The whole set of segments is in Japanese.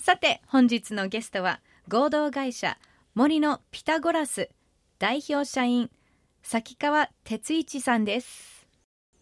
さて本日のゲストは合同会社森のピタゴラス代表社員崎川哲一さんです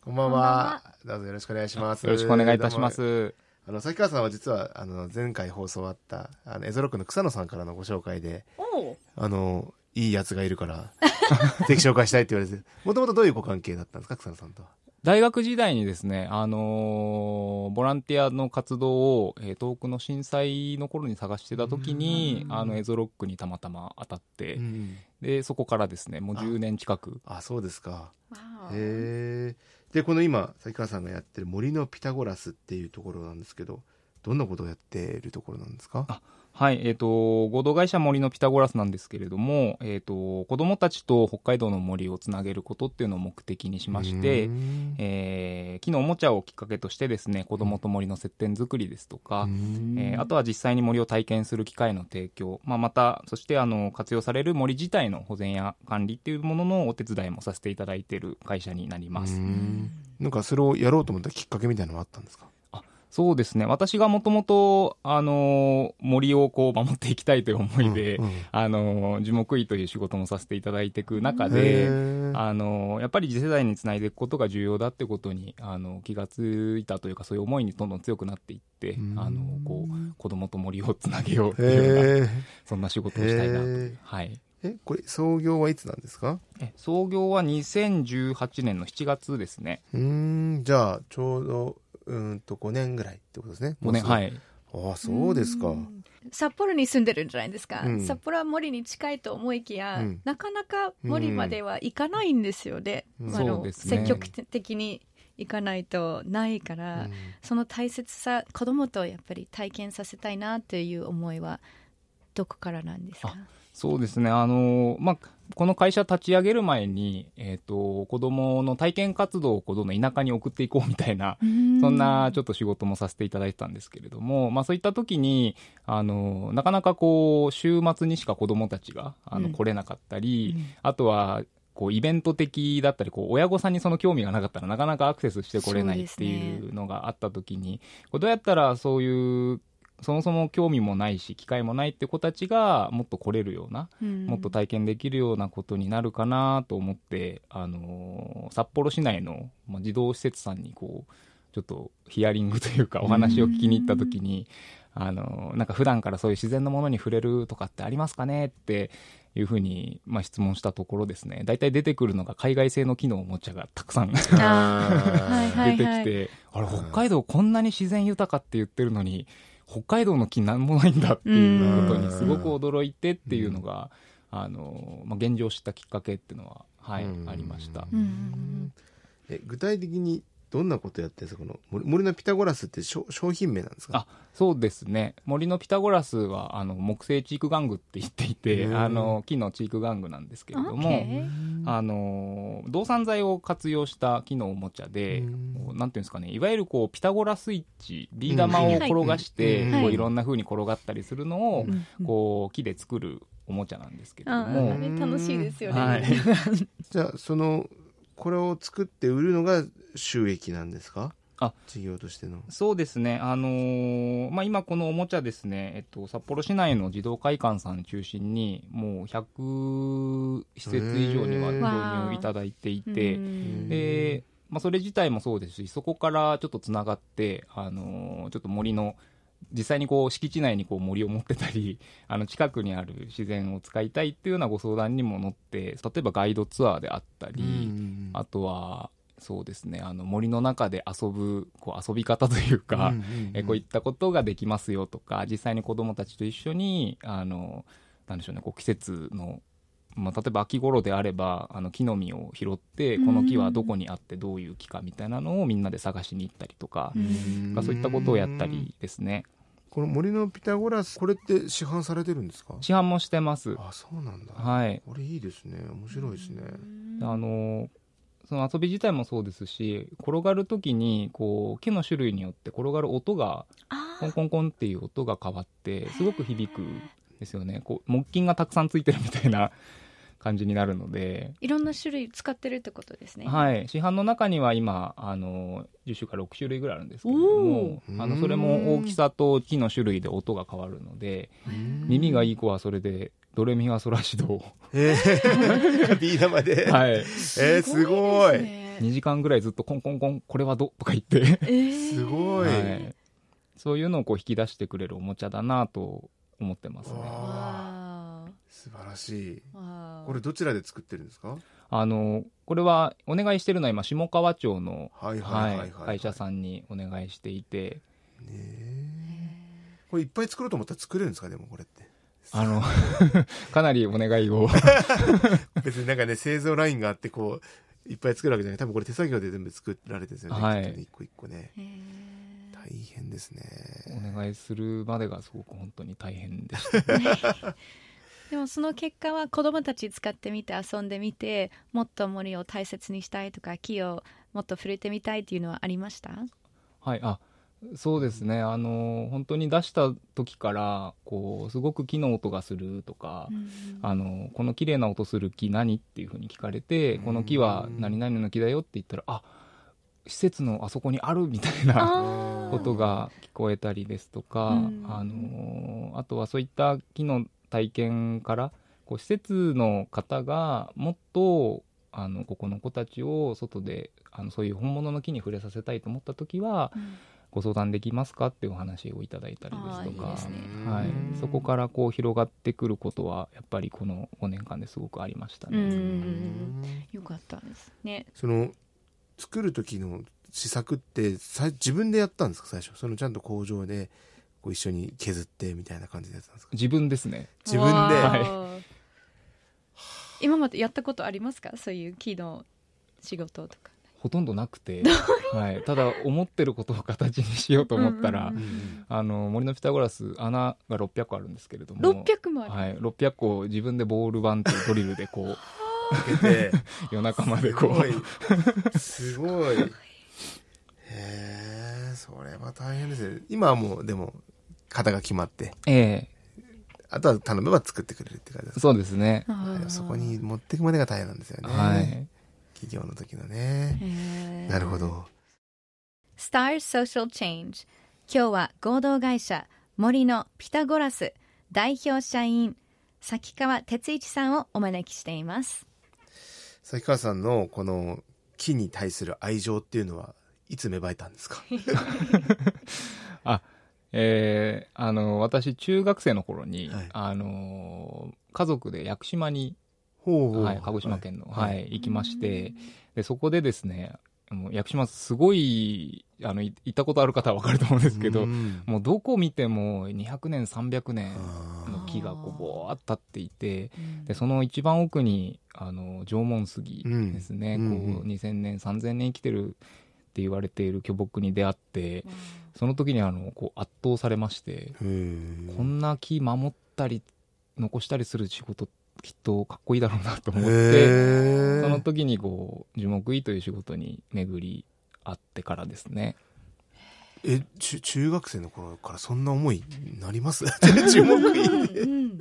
こんばんは。どうぞよろしくお願いします。よろしくお願いいたしま。す。あの、崎川さんは実は、あの、前回放送あった、あの、エゾロックの草野さんからのご紹介で、おあの、いいやつがいるから、ぜひ紹介したいって言われて、もともとどういうご関係だったんですか、草野さんとは？大学時代にですね、あのーボランティアの活動を、えー遠くの震災の頃に探してた時に、あの、エゾロックにたまたま当たって、で、そこからですね、もう10年近く。あ、そうですか。わへえ。で、この今、崎川さんがやってる森のピタゴラスっていうところなんですけど、どんなことをやっているところなんですか？あはい、えっ、と、合同会社森のピタゴラスなんですけれども、えっ、と、子供たちと北海道の森をつなげることっていうのを目的にしましてえー木のおもちゃをきっかけとしてですね、子供と森の接点作りですとか、えーあとは実際に森を体験する機会の提供、まあ、また、そしてあの活用される森自体の保全や管理っていうもののお手伝いもさせていただいている会社になります。ん。なんかそれをやろうと思ったきっかけみたいなのはあったんですか？そうですね、私がもともと、あの森をこう守っていきたいという思いで、うんうん。あの樹木医という仕事もさせていただいていく中へで、ー。あのやっぱり次世代につないでいくことが重要だってことにあの気がついたというかそういう思いにどんどん強くなっていってうん。あのこう子供と森をつなげようっていうようなそんな仕事をしたいなと。はい。えこれ創業はいつなんですか？え創業は2018年の7月ですね。うーんじゃあちょうどうーんと5年ぐらいってことですね。5年、はい。ああそうですか。札幌に住んでるんじゃないですか、うん。札幌は森に近いと思いきや、うん。なかなか森までは行かないんですよね、うん。あのそうですね。積極的に行かないとないから、うん。その大切さ子供とやっぱり体験させたいなという思いはどこからなんですか？そうですね。あの、まあ、この会社立ち上げる前に、えっ、と、子供の体験活動をこうどんどん田舎に送っていこうみたいな、そんなちょっと仕事もさせていただいてたんですけれども、まあそういった時に、あの、なかなかこう、週末にしか子供たちが、あの、うん。来れなかったり、うん。あとは、こう、イベント的だったり、こう、親御さんにその興味がなかったらなかなかアクセスしてこれないっていうのがあった時に、こうどうやったらそういう、そもそも興味もないし、機会もないって子たちがもっと来れるような、うん。もっと体験できるようなことになるかなと思って、あのー札幌市内の、まあ、児童施設さんにこうちょっとヒアリングというかお話を聞きに行った時に、あのーなんか普段からそういう自然のものに触れるとかってありますかねっていうふうに、まあ、質問したところですね。大体出てくるのが海外製の木のおもちゃがたくさんあー。はいはい出てきて、あれ北海道こんなに自然豊かって言ってるのに北海道の木なんもないんだっていうことにすごく驚いてっていうのが、あのまあ、現状を知ったきっかけっていうのは、はいうん。ありました。うん。え具体的にどんなことやってるんですか？この森森のピタゴラスって商商品名なんですか？あそうですね。森のピタゴラスはあの木製チーク玩具って言っていてあの木のチーク玩具なんですけれども、あの動産材を活用した木のおもちゃで、なんていうんですかねいわゆるこうピタゴラスイッチビー玉を転がして、うん。はいこういろんな風に転がったりするのを、うん。こう木で作るおもちゃなんですけれどあも、楽しいですよね、はい。じゃあそのこれを作って売るのが収益なんですか？あ事業としての。そうですね、あのーまあ、今、このおもちゃですね、えっと、札幌市内の児童会館さん中心に、もう100施設以上には導入いただいていて、うん。でまあ、それ自体もそうですし、そこからちょっとつながって、あのーちょっと森の、実際にこう敷地内にこう森を持ってたり、あの近くにある自然を使いたいっていうようなご相談にも乗って、例えばガイドツアーであったり、うんあとは、そうですね、あの森の中で遊ぶこう遊び方というか、えこういったことができますよとか、実際に子どもたちと一緒に、あのなんでしょうね、こう季節の、まあ、例えば秋頃であれば、あの木の実を拾って、この木はどこにあって、どういう木かみたいなのをみんなで探しに行ったりとか、そういったことをやったりですね。この森のピタゴラスこれって市販されてるんですか？市販もしてます。あそうなんだ、はい。これいいですね。面白いですね、あのその遊び自体もそうですし転がる時にこう木の種類によって転がる音があコンコンコンっていう音が変わってすごく響くんですよね。こう木琴がたくさんついてるみたいな感じになるので、いろんな種類使ってるってことですね。はい、市販の中には今あの10種から6種類ぐらいあるんですけれどもあのそれも大きさと木の種類で音が変わるので耳がいい子はそれでドレミファソラシドを、えー、ビー玉で、はい、えー、すごい。ですね。2時間ぐらいずっとコンコンコンこれはどとか言って。えー。すごい、はい、そういうのをこう引き出してくれるおもちゃだなと思ってますね。素晴らしい。これどちらで作ってるんですか？あのこれはお願いしてるのは今下川町の、はいははいはいはい。い、会社さんにお願いしていて。ねえ。これいっぱい作ろうと思ったら作れるんですか？でもこれって。あの かなりお願いを。別になんかね製造ラインがあってこういっぱい作るわけじゃない。多分これ手作業で全部作られてるんですよね、はい。一個一個ね。大変ですね。お願いするまでがすごく本当に大変でした。でもその結果は子供たち使ってみて遊んでみてもっと森を大切にしたいとか木をもっと触れてみたいっていうのはありました？はい、あそうですね。あの本当に出した時からこうすごく木の音がするとか、あのこの綺麗な音する木何っていうふうに聞かれてこの木は何々の木だよって言ったらあ施設のあそこにあるみたいなあー。ことが聞こえたりですとか、うん。あのあとはそういった木の体験からこう施設の方がもっとあのここの子たちを外であのそういう本物の木に触れさせたいと思った時はうん。ご相談できますかっていうお話をいただいたりですとか。ね。はい、そこからこう広がってくることはやっぱりこの5年間ですごくありましたね。よかったです。ね。その作る時の試作ってさ自分でやったんですか最初？そのちゃんと工場でこう一緒に削ってみたいな感じでやってたんですか？自分ですね。自分で？わはい。ー今までやったことありますか？そういう木の仕事とか。ほとんどなくて、はい、ただ思ってることを形にしようと思ったら、うんうんあの森のピタゴラス穴が600個あるんですけれども。600もある、はい、600個を自分でボール板というドリルでこう開けて。夜中まですこごい。うすごい。へえそれは大変ですね。今はもうでも型が決まって。えあとは頼めば作ってくれるって感じです。えそうですね、あーそこに持っていくまでが大変なんですよね、はい。企業の時のね。へーなるほど。Star Social Change 今日は合同会社森のピタゴラス代表社員崎川哲一さんをお招きしています。崎川さんのこの木に対する愛情っていうのはいつ芽生えたんですか？あえーあの私中学生の頃に、はい。あの家族で屋久島に、ほうほう。はい、鹿児島県の、ははいい行きましてでそこでですねもう屋久島すごいあのい行ったことある方は分かると思うんですけど、うん。もうどこ見ても200年300年あの木がこうボーっと立っていてうん。でその一番奥にあの縄文杉ですね、うん。うん。こう2000年3000年生きてるって言われている巨木に出会ってその時にあのこう圧倒されまして、こんな木守ったり残したりする仕事きっとかっこいいだろうなと思ってえその時にこう樹木医という仕事に巡り合ってからですね。え中中学生の頃からそんな思いになります？樹木医でうん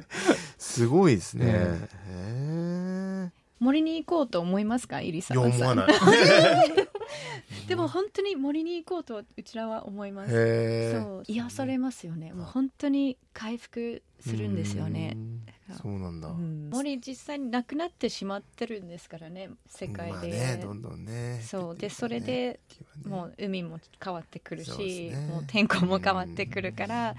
すごいですね、ねへえ森に行こうと思いますか？イリさん。いや思わない でも本当に森に行こうとうちらは思います。そう。癒されますよね。もう本当に回復するんですよね。うん。そうなんだ、うん。森実際になくなってしまってるんですからね世界まあで、ねどんどんね。そう。でそれでね。もう海も変わってくるし、すね。もう天候も変わってくるから、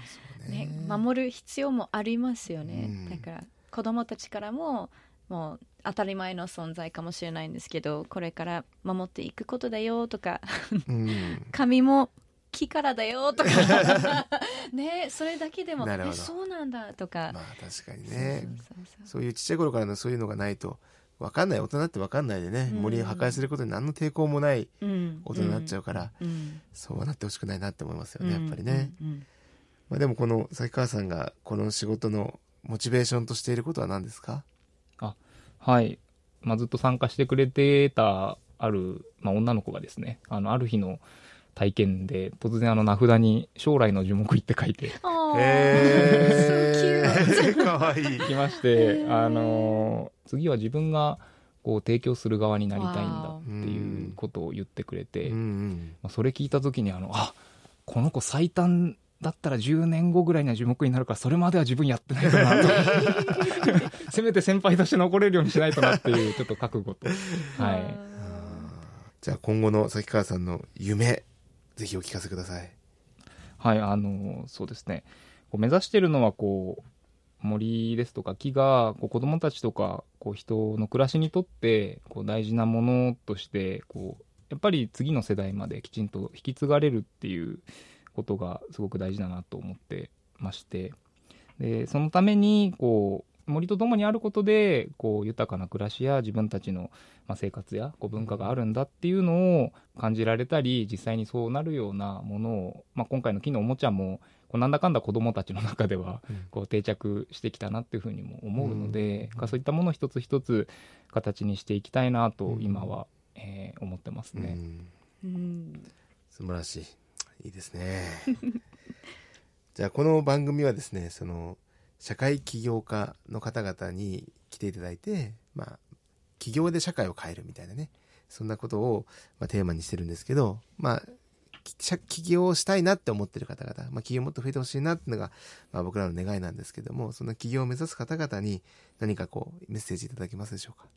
ね、守る必要もありますよね、うん。だから子供たちからももう当たり前の存在かもしれないんですけどこれから守っていくことだよとかうん。髪も木からだよとか。ねそれだけでもえそうなんだとか、まあ確かにね。そういうちっちゃい頃からのそういうのがないと分かんない。大人って分かんないでね、うん。森を破壊することに何の抵抗もないうん。大人になっちゃうから、うん。そうなってほしくないなって思いますよねやっぱりね、まあでもこの崎川さんがこの仕事のモチベーションとしていることは何ですか？はい。まあ、ずっと参加してくれてた、ある、まあ、女の子がですね、あの、ある日の体験で、突然あの名札に将来の樹木って書いてへー。かわいい。きまして、あのー次は自分がこう提供する側になりたいんだっていうことを言ってくれて、うんうん。まあ、それ聞いた時にあのあこの子最短だったら10年後ぐらいには樹木になるからそれまでは自分やってないとなと。せめて先輩として残れるようにしないとなっていうちょっと覚悟と。はい。じゃあ今後の崎川さんの夢ぜひお聞かせください。はい、あのそうですね。こう目指してるのはこう森ですとか木がこう子どもたちとかこう人の暮らしにとってこう大事なものとしてこうやっぱり次の世代まできちんと引き継がれるっていうことがすごく大事だなと思ってまして。でそのためにこう森とともにあることでこう豊かな暮らしや自分たちのまあ生活やこう文化があるんだっていうのを感じられたり実際にそうなるようなものを、まあ、今回の木のおもちゃもこうなんだかんだ子どもたちの中ではこう定着してきたなっていうふうにも思うので、うん。そういったものを一つ一つ形にしていきたいなとうん。今は、えー思ってますね。うん。うん。素晴らしいいいですね。じゃあこの番組はですねその社会起業家の方々に来ていただいてまあ起業で社会を変えるみたいなねそんなことを、まあ、テーマにしてるんですけどまあ起業したいなって思ってる方々、まあ、起業もっと増えてほしいなっていうのが、まあ、僕らの願いなんですけどもその起業を目指す方々に何かこうメッセージいただけますでしょうか？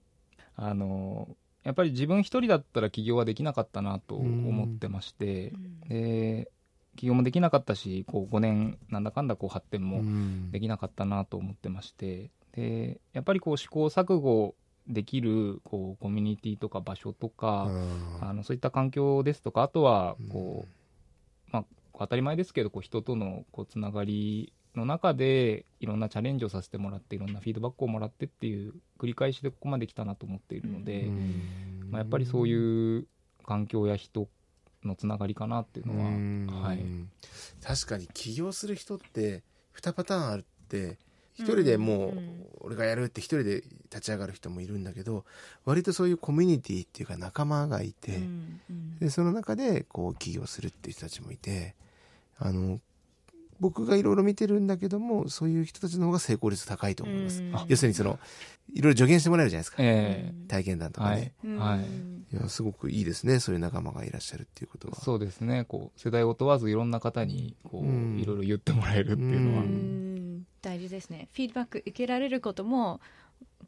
あのやっぱり自分一人だったら起業はできなかったなと思ってまして、で起業もできなかったしこう5年なんだかんだこう発展もうん。できなかったなと思ってましてでやっぱりこう試行錯誤できるこうコミュニティとか場所とか、うん。あのそういった環境ですとかあとはうん。こう、まあ、当たり前ですけどこう人とのこうつながりの中でいろんなチャレンジをさせてもらっていろんなフィードバックをもらってっていう繰り返しでここまで来たなと思っているので、うん。まあ、やっぱりそういう環境や人のつながりかなっていうのは、うん。はい、確かに起業する人って2パターンあるって一人でもううん。俺がやるって一人で立ち上がる人もいるんだけど割とそういうコミュニティっていうか仲間がいて、でその中でこう起業するっていう人たちもいてあの僕がいろいろ見てるんだけどもそういう人たちの方が成功率高いと思います、うん。要するにそのいろいろ助言してもらえるじゃないですか、え体験談とかね、はい。い、やすごくいいですね。そういう仲間がいらっしゃるっていうことは。そうですね。こう世代を問わずいろんな方にこう、うん。いろいろ言ってもらえるっていうのは、大事ですね。フィードバック受けられることも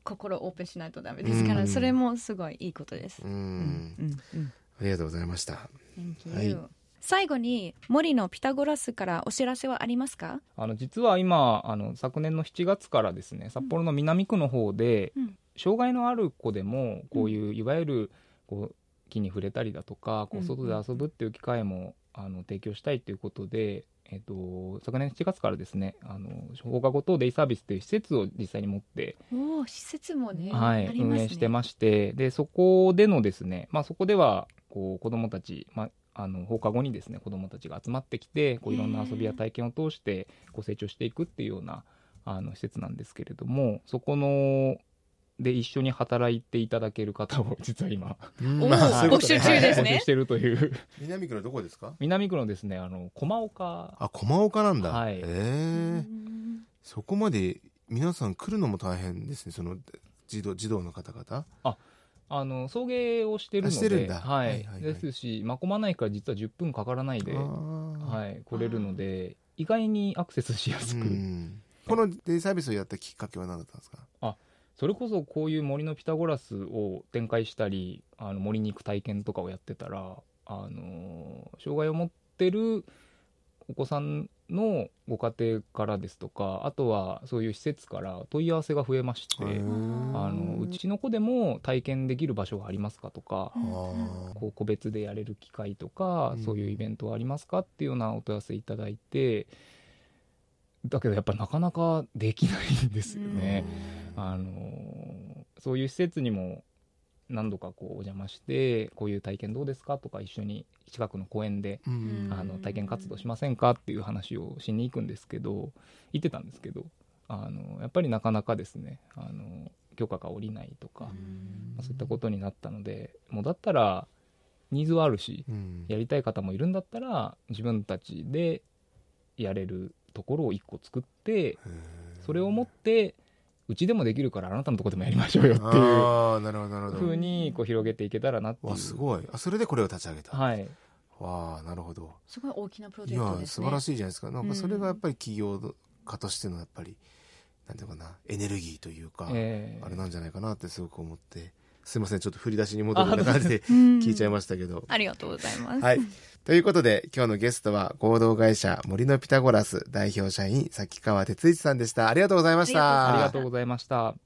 心オープンしないとダメですから、うん。それもすごいいいことです。う、ん、うん。うん。ありがとうございました。Thank you はい最後に森のピタゴラスからお知らせはありますか？あの実は今あの昨年の7月からですね札幌の南区の方で、うん。障害のある子でもこういういわゆるこう木に触れたりだとかこうんう外で遊ぶっていう機会もあの提供したいということで、えっと昨年7月からですねあの放課後等デイサービスっていう施設を実際に持って、おお施設もね、はいね。運営してましてでそこでのですね、まあ、そこではこう子どもたち、まあ、あの放課後にですね子どもたちが集まってきてこういろんな遊びや体験を通してこう成長していくっていうようなあの施設なんですけれどもそこので一緒に働いていただける方を実は今おーまあそうい募集中ですね。はい募集してるという。南区のどこですか？南区のですねあの駒岡。あ駒岡なんだ、はい。へえうんそこまで皆さん来るのも大変ですねその児童児童の方々。あの送迎をしてるのではい。はいはいはい。ですし真駒内から実は10分かからないで、はい、来れるので意外にアクセスしやすく、うん。このデイサービスをやったきっかけは何だったんですか？それこそこういう森のピタゴラスを展開したりあの森に行く体験とかをやってたら、あの障害を持ってるお子さんのご家庭からですとかあとはそういう施設から問い合わせが増えまして、あのうちの子でも体験できる場所がありますかとか、こう個別でやれる機会とか、うん。そういうイベントはありますかっていうようなお問い合わせいただいてだけどやっぱなかなかできないんですよね。あのそういう施設にも何度かこうお邪魔してこういう体験どうですかとか一緒に近くの公園でうん。あの体験活動しませんかっていう話をしに行くんですけど行ってたんですけどあのやっぱりなかなかですねあの許可が下りないとか、まあそういったことになったのでもうだったらニーズはあるしうん。やりたい方もいるんだったら自分たちでやれるところを1個作ってそれを持ってうちでもできるからあなたのとこでもやりましょうよっていうああなるほどなるほど。ふうにこう広げていけたらなっていう。わすごい。あそれでこれを立ち上げた、はい。わあなるほど。すごい大きなプロジいやェクトですね。素晴らしいじゃないですか。なんかそれがやっりぱり起業家としてのやっぱりなんていうのかなエネルギーというか、えーあれなんじゃないかなってすごく思って。すいませんちょっと振り出しに戻るような感じで聞聞いちゃいましたけど、ありがとうございます。はい。ということで、今日のゲストは合同会社森のピタゴラス代表社員、崎川哲一さんでした。ありがとうございました。ありがとうございました